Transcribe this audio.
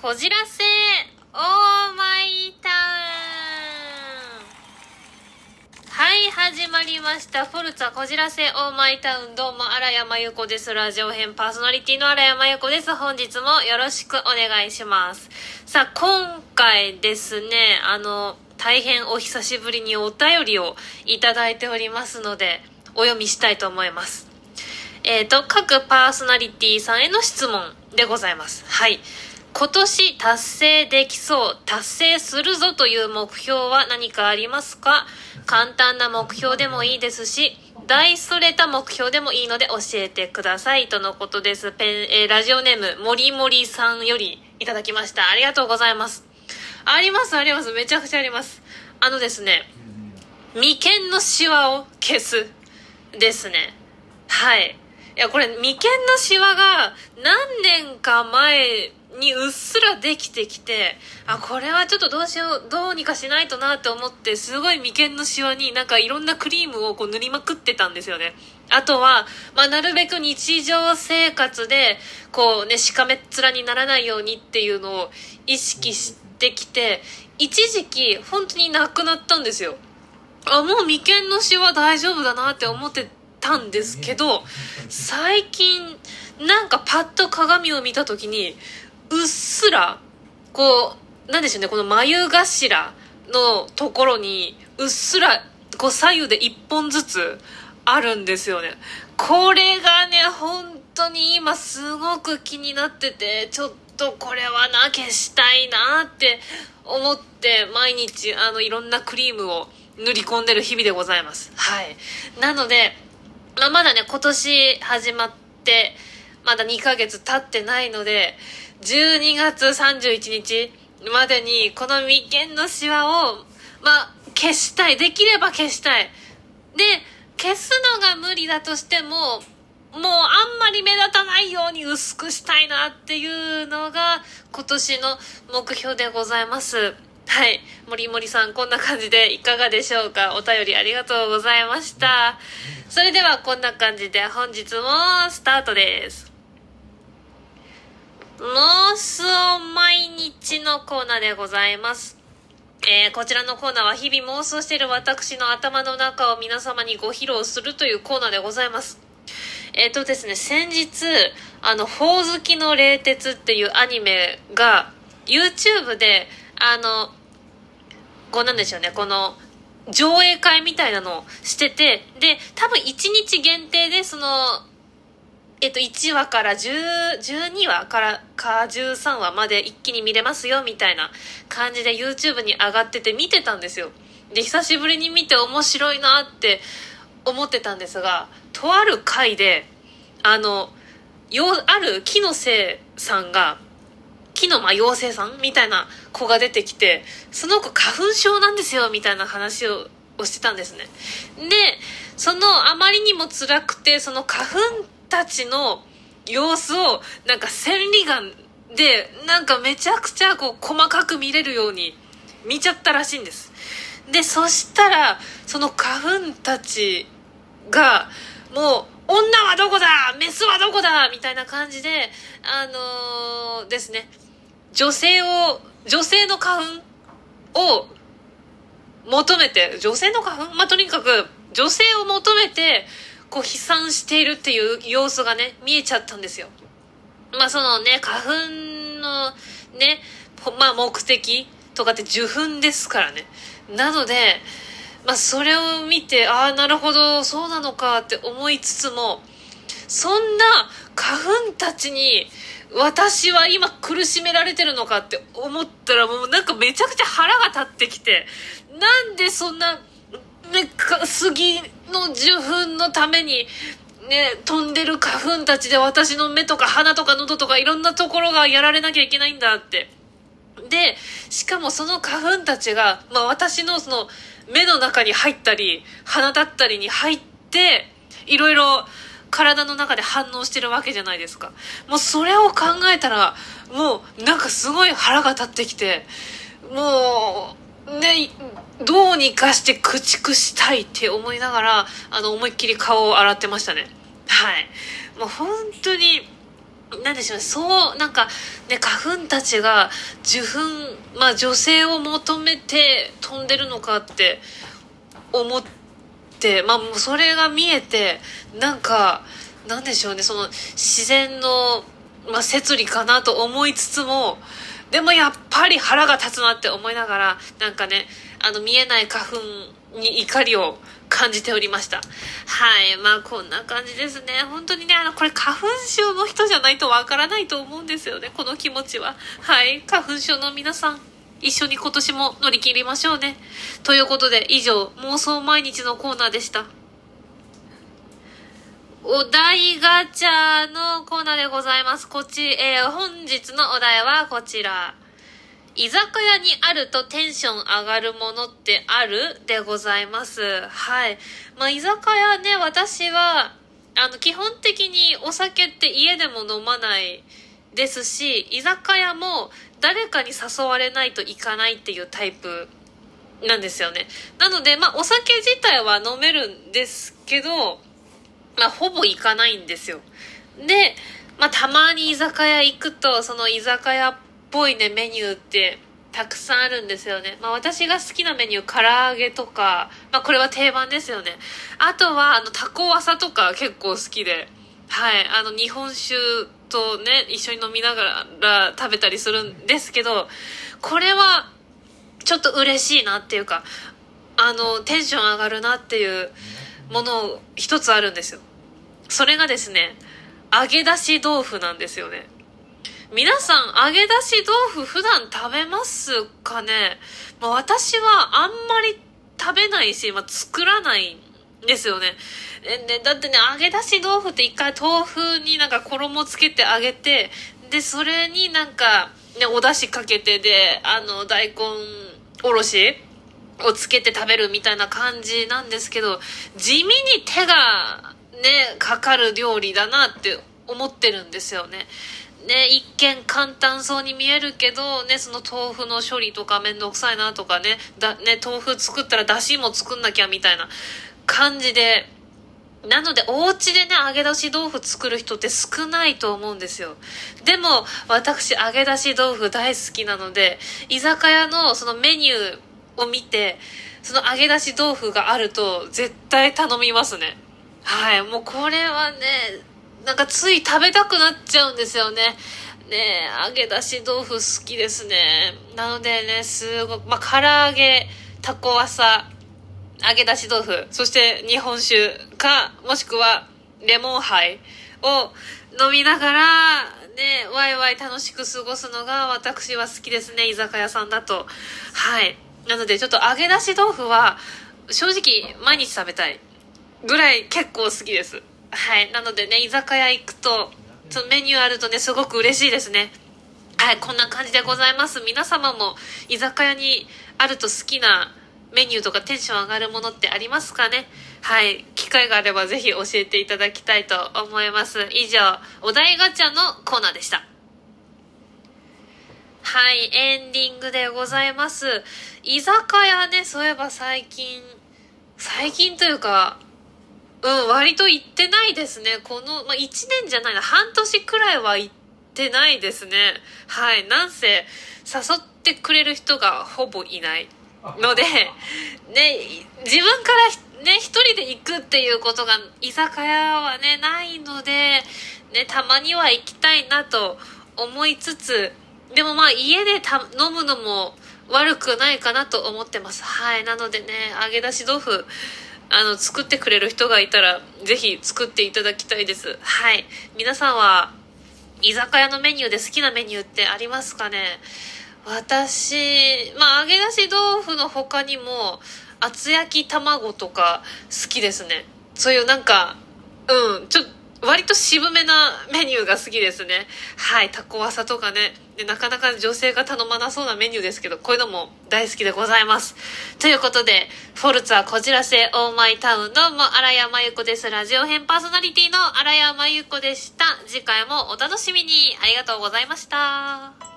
こじらせオーマイタウン。はい始まりました。フォルツァこじらせオーマイタウンどうも荒山由子です。ラジオ編パーソナリティの荒山由子です。本日もよろしくお願いします。さあ今回ですねあの大変お久しぶりにお便りをいただいておりますのでお読みしたいと思います。えっ、ー、と各パーソナリティさんへの質問でございます。はい。今年達成できそう、達成するぞという目標は何かありますか？簡単な目標でもいいですし、大それた目標でもいいので教えてください。とのことです。ペン、えー、ラジオネーム、もりもりさんよりいただきました。ありがとうございます。あります、あります。めちゃくちゃあります。あのですね、眉間のシワを消す。ですね。はい。いや、これ、眉間のシワが何年か前にうっすらできてきて、あ、これはちょっとどうしよう、どうにかしないとなって思って、すごい眉間のシワになんかいろんなクリームをこう塗りまくってたんですよね。あとは、まあ、なるべく日常生活で、こうね、しかめっ面にならないようにっていうのを意識してきて、一時期本当になくなったんですよ。あ、もう眉間のシワ大丈夫だなって思ってたんですけど、最近、なんかパッと鏡を見た時に、うっすら、こう、なんでしょうね、この眉頭のところに、うっすら、こう左右で一本ずつあるんですよね。これがね、本当に今すごく気になってて、ちょっとこれはな、消したいなって思って、毎日、あの、いろんなクリームを塗り込んでる日々でございます。はい。なので、まあ、まだね、今年始まって、まだ2ヶ月経ってないので、12月31日までにこの眉間のシワを、まあ、消したい。できれば消したい。で、消すのが無理だとしても、もうあんまり目立たないように薄くしたいなっていうのが今年の目標でございます。はい。森森さん、こんな感じでいかがでしょうか？お便りありがとうございました。それではこんな感じで本日もスタートです。妄想毎日のコーナーでございます。えー、こちらのコーナーは日々妄想している私の頭の中を皆様にご披露するというコーナーでございます。えっ、ー、とですね、先日、あの、ほおずきの冷徹っていうアニメが、YouTube で、あの、こうなんでしょうね、この、上映会みたいなのをしてて、で、多分1日限定で、その、えっと、1話から12話からか13話まで一気に見れますよみたいな感じで YouTube に上がってて見てたんですよ。で、久しぶりに見て面白いなって思ってたんですが、とある回で、あの、よ、ある木のせいさんが、木のまあ妖精さんみたいな子が出てきて、その子花粉症なんですよみたいな話ををしてたんですね。で、そのあまりにも辛くて、その花粉たちの様子をなんか千里眼でなんかめちゃくちゃこう細かく見れるように見ちゃったらしいんです。でそしたらその花粉たちがもう女はどこだメスはどこだみたいな感じであのー、ですね。女性を女性の花粉を求めて女性の花粉？まあとにかく女性を求めてこう飛散しているっていう様子がね、見えちゃったんですよ。まあそのね、花粉のね、まあ目的とかって受粉ですからね。なので、まあそれを見て、ああ、なるほど、そうなのかって思いつつも、そんな花粉たちに私は今苦しめられてるのかって思ったらもうなんかめちゃくちゃ腹が立ってきて、なんでそんなね、杉の受粉のために、ね、飛んでる花粉たちで私の目とか鼻とか喉とかいろんなところがやられなきゃいけないんだって。で、しかもその花粉たちが、まあ私のその目の中に入ったり、鼻だったりに入って、いろいろ体の中で反応してるわけじゃないですか。もうそれを考えたら、もうなんかすごい腹が立ってきて、もう、ね、どうにかして駆逐したいって思いながら、あの、思いっきり顔を洗ってましたね。はい。もう本当に、なんでしょうね、そう、なんか、ね、花粉たちが、受粉、まあ、女性を求めて飛んでるのかって思って、まあ、もうそれが見えて、なんか、なんでしょうね、その、自然の、まあ、摂理かなと思いつつも、でもやっぱり腹が立つなって思いながら、なんかね、あの、見えない花粉に怒りを感じておりました。はい。まあ、こんな感じですね。本当にね、あの、これ花粉症の人じゃないとわからないと思うんですよね。この気持ちは。はい。花粉症の皆さん、一緒に今年も乗り切りましょうね。ということで、以上、妄想毎日のコーナーでした。お題ガチャのコーナーでございます。こち、えー、本日のお題はこちら。居酒屋にあるとテンション上がるものってある？でございます。はい。まあ、居酒屋ね、私は、あの、基本的にお酒って家でも飲まないですし、居酒屋も誰かに誘われないと行かないっていうタイプなんですよね。なので、まあ、お酒自体は飲めるんですけど、まあ、ほぼ行かないんですよ。で、まあ、たまに居酒屋行くと、その居酒屋っぽいね、メニューってたくさんあるんですよね。まあ私が好きなメニュー、唐揚げとか、まあこれは定番ですよね。あとは、あの、タコワサとか結構好きで、はい、あの、日本酒とね、一緒に飲みながら食べたりするんですけど、これは、ちょっと嬉しいなっていうか、あの、テンション上がるなっていうもの一つあるんですよ。それがですね、揚げ出し豆腐なんですよね。皆さん、揚げ出し豆腐普段食べますかね、まあ、私はあんまり食べないし、まあ、作らないんですよね。で、だってね、揚げ出し豆腐って一回豆腐になんか衣つけて揚げて、で、それになんか、ね、お出汁かけてで、あの、大根おろしをつけて食べるみたいな感じなんですけど、地味に手がね、かかる料理だなって思ってるんですよね。ね、一見簡単そうに見えるけど、ね、その豆腐の処理とかめんどくさいなとかね、だ、ね、豆腐作ったら出汁も作んなきゃみたいな感じで、なので、お家でね、揚げ出し豆腐作る人って少ないと思うんですよ。でも、私、揚げ出し豆腐大好きなので、居酒屋のそのメニューを見て、その揚げ出し豆腐があると、絶対頼みますね。はい、もうこれはね、なんかつい食べたくなっちゃうんですよね。ね揚げ出し豆腐好きですね。なのでね、すごく、まあ、唐揚げ、タコワサ、揚げ出し豆腐、そして日本酒か、もしくはレモンハイを飲みながら、ね、ワイワイ楽しく過ごすのが私は好きですね、居酒屋さんだと。はい。なのでちょっと揚げ出し豆腐は、正直毎日食べたいぐらい結構好きです。はい。なのでね、居酒屋行くと、そのメニューあるとね、すごく嬉しいですね。はい、こんな感じでございます。皆様も居酒屋にあると好きなメニューとかテンション上がるものってありますかね？はい。機会があればぜひ教えていただきたいと思います。以上、お題ガチャのコーナーでした。はい、エンディングでございます。居酒屋ね、そういえば最近、最近というか、うん、割と行ってないですね。この、まあ、1年じゃないな、半年くらいは行ってないですね。はい。なんせ、誘ってくれる人がほぼいないので、ね、自分からね、一人で行くっていうことが、居酒屋はね、ないので、ね、たまには行きたいなと思いつつ、でもまあ家でた飲むのも悪くないかなと思ってます。はい。なのでね、揚げ出し豆腐、あの、作ってくれる人がいたら、ぜひ作っていただきたいです。はい。皆さんは、居酒屋のメニューで好きなメニューってありますかね？私、まあ、揚げ出し豆腐の他にも、厚焼き卵とか好きですね。そういうなんか、うん、ちょっと、割と渋めなメニューが好きですね。はい、タコワサとかね。でなかなか女性が頼まなそうなメニューですけど、こういうのも大好きでございます。ということで、フォルツァこじらせオーマイタウンどうも、荒山由子です。ラジオ編パーソナリティの荒谷真由子でした。次回もお楽しみに。ありがとうございました。